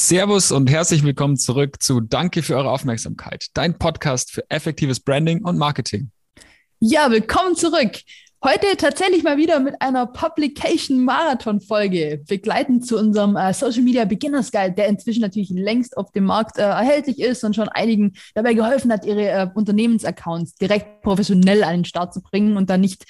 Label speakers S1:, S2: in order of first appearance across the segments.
S1: Servus und herzlich willkommen zurück zu Danke für eure Aufmerksamkeit, dein Podcast für effektives Branding und Marketing.
S2: Ja, willkommen zurück. Heute tatsächlich mal wieder mit einer Publication Marathon Folge, begleitend zu unserem äh, Social Media Beginners Guide, der inzwischen natürlich längst auf dem Markt äh, erhältlich ist und schon einigen dabei geholfen hat, ihre äh, Unternehmensaccounts direkt professionell an den Start zu bringen und dann nicht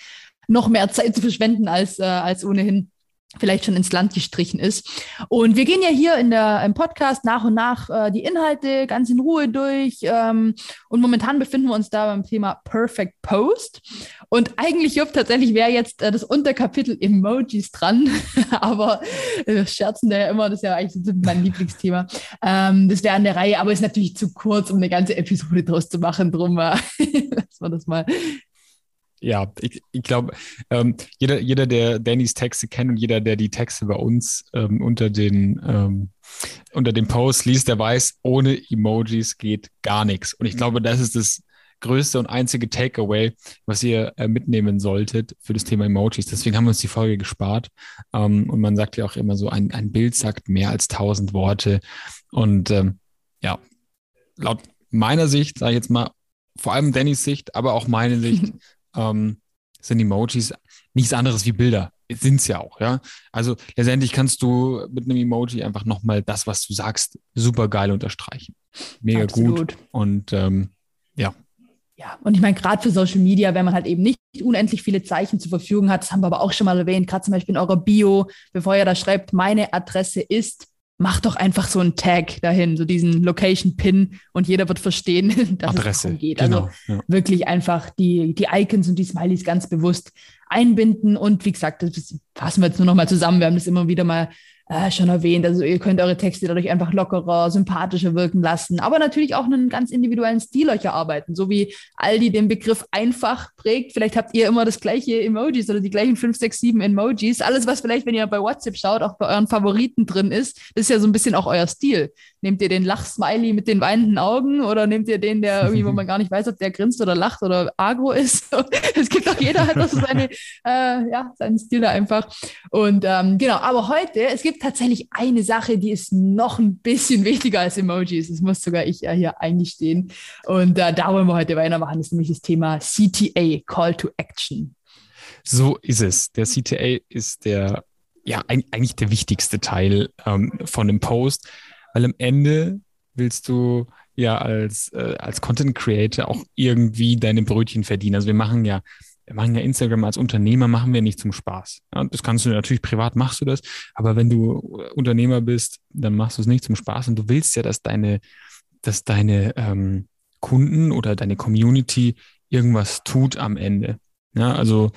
S2: noch mehr Zeit zu verschwenden als, äh, als ohnehin vielleicht schon ins Land gestrichen ist. Und wir gehen ja hier in der, im Podcast nach und nach äh, die Inhalte ganz in Ruhe durch. Ähm, und momentan befinden wir uns da beim Thema Perfect Post. Und eigentlich, Jupp, tatsächlich wäre jetzt äh, das Unterkapitel Emojis dran. Aber äh, scherzen da ja immer, das ist ja eigentlich mein Lieblingsthema. Ähm, das wäre an der Reihe, aber ist natürlich zu kurz, um eine ganze Episode draus zu machen. Drum äh, lassen wir das mal
S1: ja, ich, ich glaube, ähm, jeder, jeder, der Dannys Texte kennt und jeder, der die Texte bei uns ähm, unter den ähm, unter dem Post liest, der weiß, ohne Emojis geht gar nichts. Und ich mhm. glaube, das ist das größte und einzige Takeaway, was ihr äh, mitnehmen solltet für das Thema Emojis. Deswegen haben wir uns die Folge gespart. Ähm, und man sagt ja auch immer so, ein, ein Bild sagt mehr als tausend Worte. Und ähm, ja, laut meiner Sicht, sage ich jetzt mal, vor allem Dannys Sicht, aber auch meine Sicht, ähm, sind Emojis nichts anderes wie Bilder. Sind es ja auch, ja. Also letztendlich kannst du mit einem Emoji einfach nochmal das, was du sagst, super geil unterstreichen. Mega Absolut. gut. Und ähm, ja.
S2: Ja, und ich meine, gerade für Social Media, wenn man halt eben nicht unendlich viele Zeichen zur Verfügung hat, das haben wir aber auch schon mal erwähnt, gerade zum Beispiel in eurer Bio, bevor ihr da schreibt, meine Adresse ist, mach doch einfach so einen Tag dahin, so diesen Location-Pin und jeder wird verstehen, dass Adresse. es darum geht. Also genau, ja. wirklich einfach die, die Icons und die Smileys ganz bewusst einbinden und wie gesagt, das fassen wir jetzt nur noch mal zusammen. Wir haben das immer wieder mal äh, schon erwähnt. Also ihr könnt eure Texte dadurch einfach lockerer, sympathischer wirken lassen, aber natürlich auch einen ganz individuellen Stil euch erarbeiten, so wie Aldi den Begriff einfach prägt. Vielleicht habt ihr immer das gleiche Emojis oder die gleichen fünf, sechs, sieben Emojis. Alles, was vielleicht, wenn ihr bei WhatsApp schaut, auch bei euren Favoriten drin ist, ist ja so ein bisschen auch euer Stil. Nehmt ihr den Lachsmiley mit den weinenden Augen oder nehmt ihr den, der irgendwie, wo man gar nicht weiß, ob der grinst oder lacht oder agro ist? es gibt auch jeder hat so seine, äh, ja, seinen Stil da einfach. Und ähm, genau, aber heute, es gibt tatsächlich eine Sache, die ist noch ein bisschen wichtiger als Emojis. Das muss sogar ich ja hier eingestehen. Und äh, da wollen wir heute weitermachen. Das ist nämlich das Thema CTA, Call to Action.
S1: So ist es. Der CTA ist der, ja, eigentlich der wichtigste Teil ähm, von einem Post, weil am Ende willst du ja als, äh, als Content Creator auch irgendwie deine Brötchen verdienen. Also wir machen ja wir machen ja Instagram als Unternehmer, machen wir nicht zum Spaß. Ja, das kannst du natürlich privat machst du das, aber wenn du Unternehmer bist, dann machst du es nicht zum Spaß und du willst ja, dass deine, dass deine ähm, Kunden oder deine Community irgendwas tut am Ende. Ja, also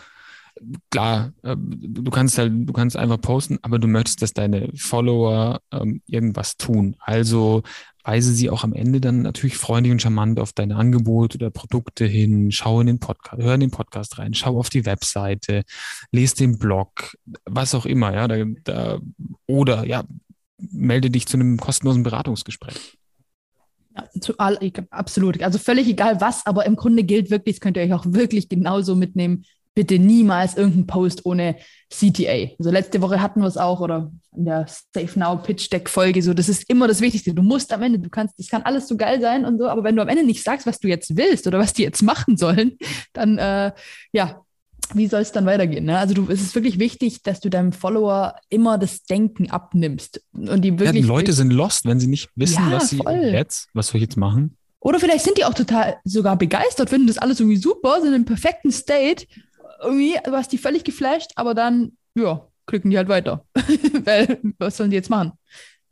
S1: klar, äh, du kannst halt, du kannst einfach posten, aber du möchtest, dass deine Follower ähm, irgendwas tun. Also weise sie auch am Ende dann natürlich freundlich und charmant auf deine Angebote oder Produkte hin, schau in den Podcast, hör in den Podcast rein, schau auf die Webseite, lese den Blog, was auch immer, ja, da, da, oder ja, melde dich zu einem kostenlosen Beratungsgespräch.
S2: Ja, zu, absolut. Also völlig egal was, aber im Grunde gilt wirklich, das könnt ihr euch auch wirklich genauso mitnehmen bitte niemals irgendeinen Post ohne CTA. Also letzte Woche hatten wir es auch oder in der Safe Now Pitch Deck Folge so, das ist immer das Wichtigste. Du musst am Ende, du kannst, das kann alles so geil sein und so, aber wenn du am Ende nicht sagst, was du jetzt willst oder was die jetzt machen sollen, dann äh, ja, wie soll es dann weitergehen? Ne? Also du, es ist wirklich wichtig, dass du deinem Follower immer das Denken abnimmst und die wirklich.
S1: Ja, die Leute sind lost, wenn sie nicht wissen, ja, was sie voll. jetzt, was soll ich jetzt machen.
S2: Oder vielleicht sind die auch total sogar begeistert, finden das alles irgendwie super, sind im perfekten State irgendwie, du hast die völlig geflasht, aber dann, ja, klicken die halt weiter. Weil, was sollen die jetzt machen?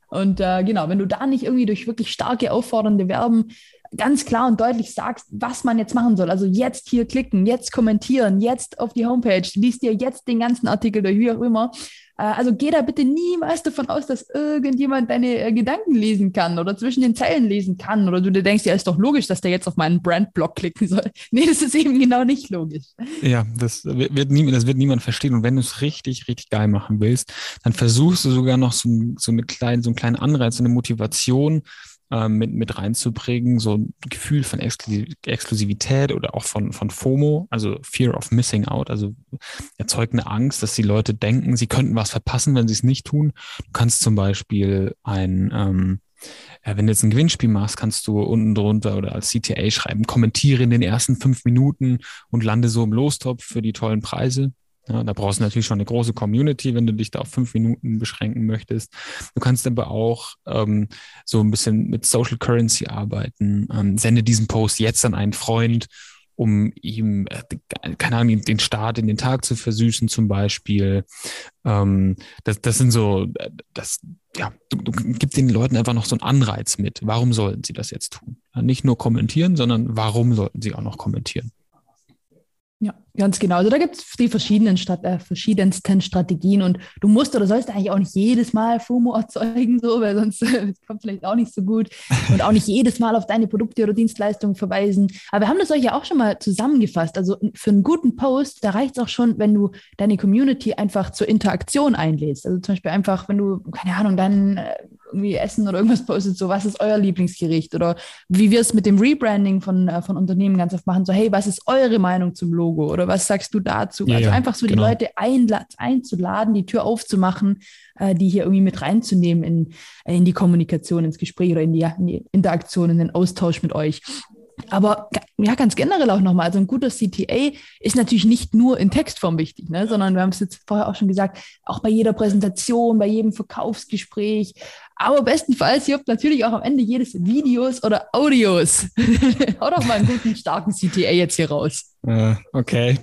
S2: Und äh, genau, wenn du da nicht irgendwie durch wirklich starke, auffordernde Verben ganz klar und deutlich sagst, was man jetzt machen soll. Also jetzt hier klicken, jetzt kommentieren, jetzt auf die Homepage, liest dir jetzt den ganzen Artikel durch, wie auch immer. Äh, also geh da bitte niemals davon aus, dass irgendjemand deine äh, Gedanken lesen kann oder zwischen den Zeilen lesen kann oder du dir denkst, ja, ist doch logisch, dass der jetzt auf meinen Brandblog klicken soll. Nee, das ist eben genau nicht logisch.
S1: Ja, das wird, niemand, das wird niemand verstehen. Und wenn du es richtig, richtig geil machen willst, dann versuchst du sogar noch so, so, eine kleine, so einen kleinen Anreiz, so eine Motivation ähm, mit, mit reinzubringen, so ein Gefühl von Exklusivität oder auch von, von FOMO, also Fear of Missing Out, also erzeugt eine Angst, dass die Leute denken, sie könnten was verpassen, wenn sie es nicht tun. Du kannst zum Beispiel ein, ähm, ja, wenn du jetzt ein Gewinnspiel machst, kannst du unten drunter oder als CTA schreiben, kommentiere in den ersten fünf Minuten und lande so im Lostopf für die tollen Preise. Ja, da brauchst du natürlich schon eine große Community, wenn du dich da auf fünf Minuten beschränken möchtest. Du kannst aber auch ähm, so ein bisschen mit Social Currency arbeiten. Ähm, sende diesen Post jetzt an einen Freund, um ihm, äh, keine Ahnung, den Start in den Tag zu versüßen zum Beispiel. Ähm, das, das sind so, das, ja, du, du gibst den Leuten einfach noch so einen Anreiz mit. Warum sollten sie das jetzt tun? Nicht nur kommentieren, sondern warum sollten sie auch noch kommentieren?
S2: Ja, ganz genau. Also da gibt es die verschiedenen Strat äh, verschiedensten Strategien und du musst oder sollst eigentlich auch nicht jedes Mal FOMO erzeugen, so, weil sonst äh, kommt vielleicht auch nicht so gut und auch nicht jedes Mal auf deine Produkte oder Dienstleistungen verweisen. Aber wir haben das euch ja auch schon mal zusammengefasst. Also für einen guten Post, da reicht es auch schon, wenn du deine Community einfach zur Interaktion einlädst. Also zum Beispiel einfach, wenn du, keine Ahnung, dann äh, irgendwie Essen oder irgendwas postet, so was ist euer Lieblingsgericht oder wie wir es mit dem Rebranding von, äh, von Unternehmen ganz oft machen, so hey, was ist eure Meinung zum Logo oder was sagst du dazu? Ja, also einfach so genau. die Leute einzuladen, die Tür aufzumachen, äh, die hier irgendwie mit reinzunehmen in, in die Kommunikation, ins Gespräch oder in die, in die Interaktion, in den Austausch mit euch. Aber ja, ganz generell auch nochmal, also ein guter CTA ist natürlich nicht nur in Textform wichtig, ne, sondern wir haben es jetzt vorher auch schon gesagt, auch bei jeder Präsentation, bei jedem Verkaufsgespräch, aber bestenfalls, habt natürlich auch am Ende jedes Videos oder Audios. Hau doch mal einen guten, starken CTA jetzt hier raus.
S1: Äh, okay.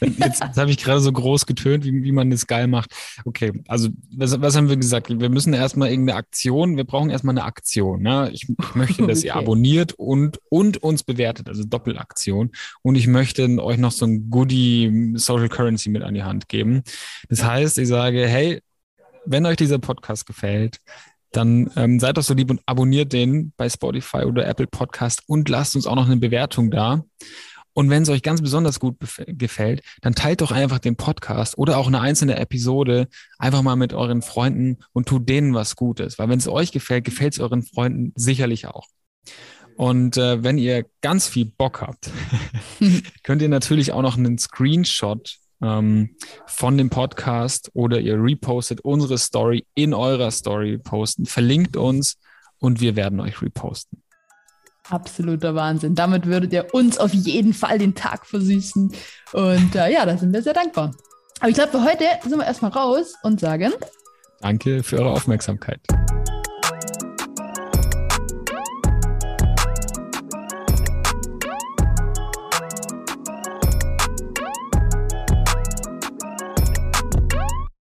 S1: Jetzt, jetzt habe ich gerade so groß getönt, wie, wie man das geil macht. Okay, also was, was haben wir gesagt? Wir müssen erstmal irgendeine Aktion, wir brauchen erstmal eine Aktion. Ne? Ich, ich möchte, dass okay. ihr abonniert und, und uns bewertet, also Doppelaktion. Und ich möchte euch noch so ein Goodie Social Currency mit an die Hand geben. Das heißt, ich sage, hey, wenn euch dieser Podcast gefällt, dann ähm, seid doch so lieb und abonniert den bei Spotify oder Apple Podcast und lasst uns auch noch eine Bewertung da. Und wenn es euch ganz besonders gut gefällt, dann teilt doch einfach den Podcast oder auch eine einzelne Episode einfach mal mit euren Freunden und tut denen was Gutes. Weil wenn es euch gefällt, gefällt es euren Freunden sicherlich auch. Und äh, wenn ihr ganz viel Bock habt, könnt ihr natürlich auch noch einen Screenshot ähm, von dem Podcast oder ihr repostet unsere Story in eurer Story posten, verlinkt uns und wir werden euch reposten.
S2: Absoluter Wahnsinn. Damit würdet ihr uns auf jeden Fall den Tag versüßen. Und äh, ja, da sind wir sehr dankbar. Aber ich glaube, für heute sind wir erstmal raus und sagen
S1: Danke für eure Aufmerksamkeit.